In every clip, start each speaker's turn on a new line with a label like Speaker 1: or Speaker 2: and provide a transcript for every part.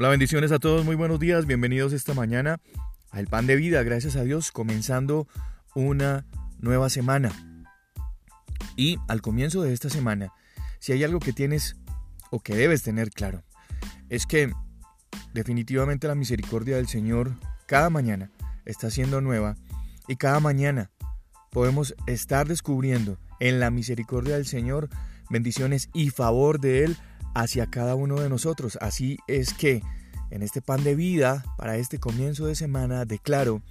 Speaker 1: Hola, bendiciones a todos, muy buenos días, bienvenidos esta mañana al Pan de Vida, gracias a Dios, comenzando una nueva semana. Y al comienzo de esta semana, si hay algo que tienes o que debes tener claro, es que definitivamente la misericordia del Señor cada mañana está siendo nueva y cada mañana podemos estar descubriendo en la misericordia del Señor bendiciones y favor de Él hacia cada uno de nosotros. Así es que en este pan de vida, para este comienzo de semana, declaro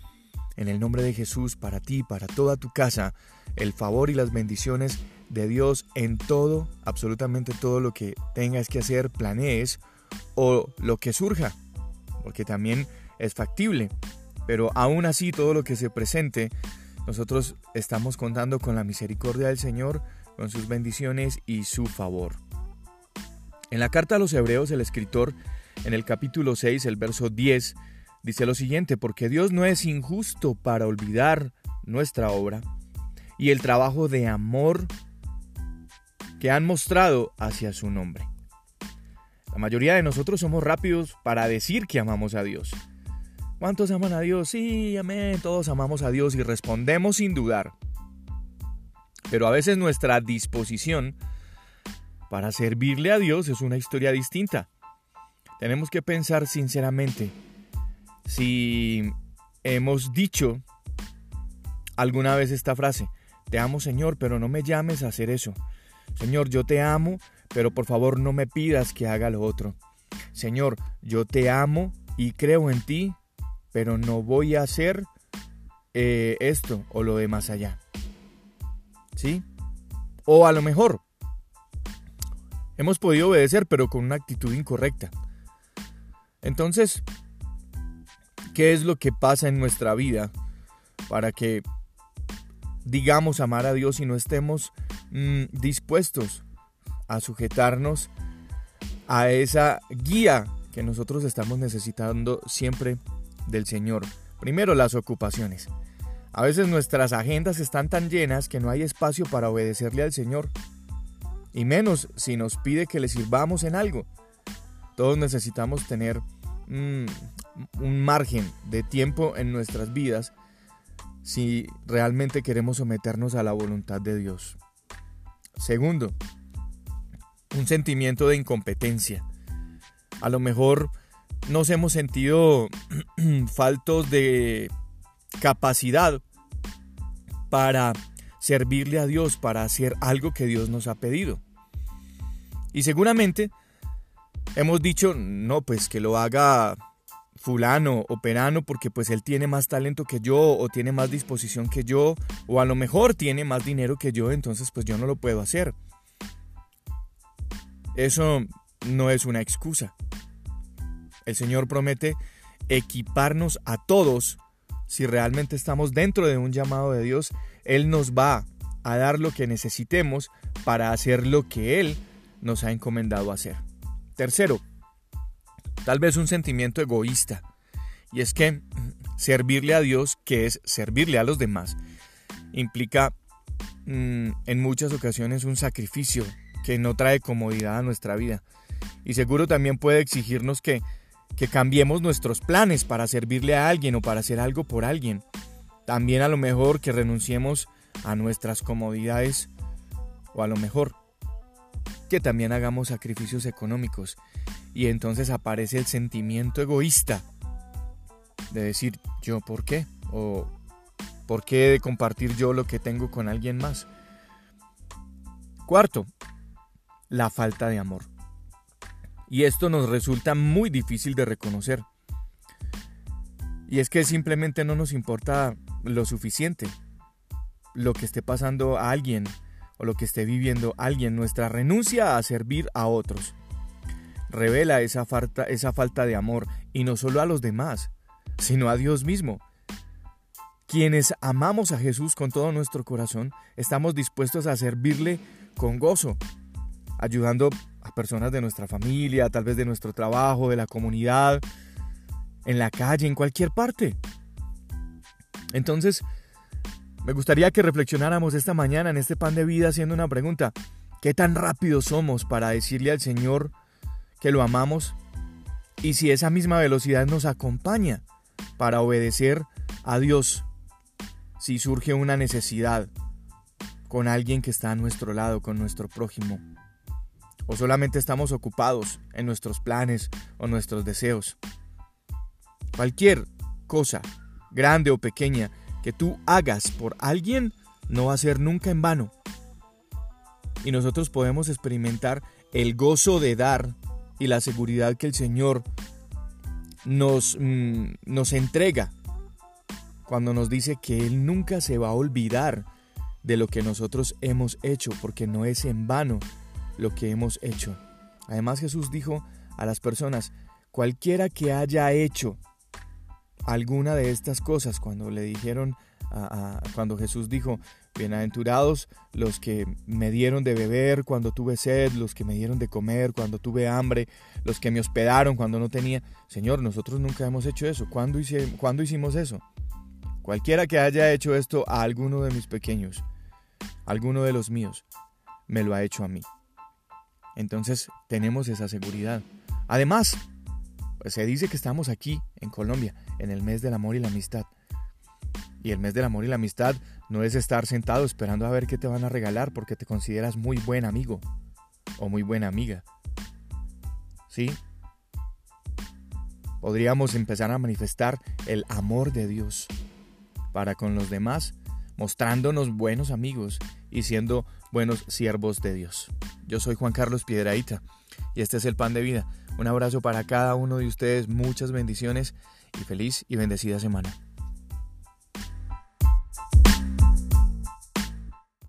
Speaker 1: en el nombre de Jesús para ti, para toda tu casa, el favor y las bendiciones de Dios en todo, absolutamente todo lo que tengas que hacer, planees o lo que surja, porque también es factible. Pero aún así, todo lo que se presente, nosotros estamos contando con la misericordia del Señor, con sus bendiciones y su favor. En la carta a los Hebreos, el escritor, en el capítulo 6, el verso 10, dice lo siguiente, porque Dios no es injusto para olvidar nuestra obra y el trabajo de amor que han mostrado hacia su nombre. La mayoría de nosotros somos rápidos para decir que amamos a Dios. ¿Cuántos aman a Dios? Sí, amén, todos amamos a Dios y respondemos sin dudar. Pero a veces nuestra disposición para servirle a Dios es una historia distinta. Tenemos que pensar sinceramente si hemos dicho alguna vez esta frase, te amo Señor, pero no me llames a hacer eso. Señor, yo te amo, pero por favor no me pidas que haga lo otro. Señor, yo te amo y creo en ti, pero no voy a hacer eh, esto o lo de más allá. ¿Sí? O a lo mejor, Hemos podido obedecer, pero con una actitud incorrecta. Entonces, ¿qué es lo que pasa en nuestra vida para que digamos amar a Dios y no estemos mm, dispuestos a sujetarnos a esa guía que nosotros estamos necesitando siempre del Señor? Primero, las ocupaciones. A veces nuestras agendas están tan llenas que no hay espacio para obedecerle al Señor y menos si nos pide que le sirvamos en algo. Todos necesitamos tener mm, un margen de tiempo en nuestras vidas si realmente queremos someternos a la voluntad de Dios. Segundo, un sentimiento de incompetencia. A lo mejor nos hemos sentido faltos de capacidad para servirle a Dios para hacer algo que Dios nos ha pedido. Y seguramente hemos dicho, no, pues que lo haga fulano o perano porque pues él tiene más talento que yo o tiene más disposición que yo o a lo mejor tiene más dinero que yo, entonces pues yo no lo puedo hacer. Eso no es una excusa. El Señor promete equiparnos a todos si realmente estamos dentro de un llamado de Dios él nos va a dar lo que necesitemos para hacer lo que Él nos ha encomendado hacer. Tercero, tal vez un sentimiento egoísta. Y es que servirle a Dios, que es servirle a los demás, implica mm, en muchas ocasiones un sacrificio que no trae comodidad a nuestra vida. Y seguro también puede exigirnos que, que cambiemos nuestros planes para servirle a alguien o para hacer algo por alguien. También a lo mejor que renunciemos a nuestras comodidades o a lo mejor que también hagamos sacrificios económicos y entonces aparece el sentimiento egoísta de decir yo por qué o por qué de compartir yo lo que tengo con alguien más. Cuarto, la falta de amor. Y esto nos resulta muy difícil de reconocer. Y es que simplemente no nos importa lo suficiente lo que esté pasando a alguien o lo que esté viviendo alguien, nuestra renuncia a servir a otros. Revela esa falta, esa falta de amor y no solo a los demás, sino a Dios mismo. Quienes amamos a Jesús con todo nuestro corazón, estamos dispuestos a servirle con gozo, ayudando a personas de nuestra familia, tal vez de nuestro trabajo, de la comunidad, en la calle, en cualquier parte. Entonces, me gustaría que reflexionáramos esta mañana en este pan de vida haciendo una pregunta. ¿Qué tan rápido somos para decirle al Señor que lo amamos y si esa misma velocidad nos acompaña para obedecer a Dios, si surge una necesidad con alguien que está a nuestro lado, con nuestro prójimo, o solamente estamos ocupados en nuestros planes o nuestros deseos. Cualquier cosa, grande o pequeña, que tú hagas por alguien, no va a ser nunca en vano. Y nosotros podemos experimentar el gozo de dar y la seguridad que el Señor nos, mm, nos entrega cuando nos dice que Él nunca se va a olvidar de lo que nosotros hemos hecho, porque no es en vano lo que hemos hecho. Además Jesús dijo a las personas, cualquiera que haya hecho alguna de estas cosas, cuando le dijeron, cuando Jesús dijo, bienaventurados los que me dieron de beber cuando tuve sed, los que me dieron de comer cuando tuve hambre, los que me hospedaron cuando no tenía. Señor, nosotros nunca hemos hecho eso. ¿Cuándo, ¿cuándo hicimos eso? Cualquiera que haya hecho esto a alguno de mis pequeños, alguno de los míos, me lo ha hecho a mí. Entonces tenemos esa seguridad. Además, se dice que estamos aquí, en Colombia, en el mes del amor y la amistad. Y el mes del amor y la amistad no es estar sentado esperando a ver qué te van a regalar porque te consideras muy buen amigo o muy buena amiga. ¿Sí? Podríamos empezar a manifestar el amor de Dios para con los demás, mostrándonos buenos amigos y siendo buenos siervos de Dios. Yo soy Juan Carlos Piedraíta y este es el pan de vida. Un abrazo para cada uno de ustedes, muchas bendiciones y feliz y bendecida semana.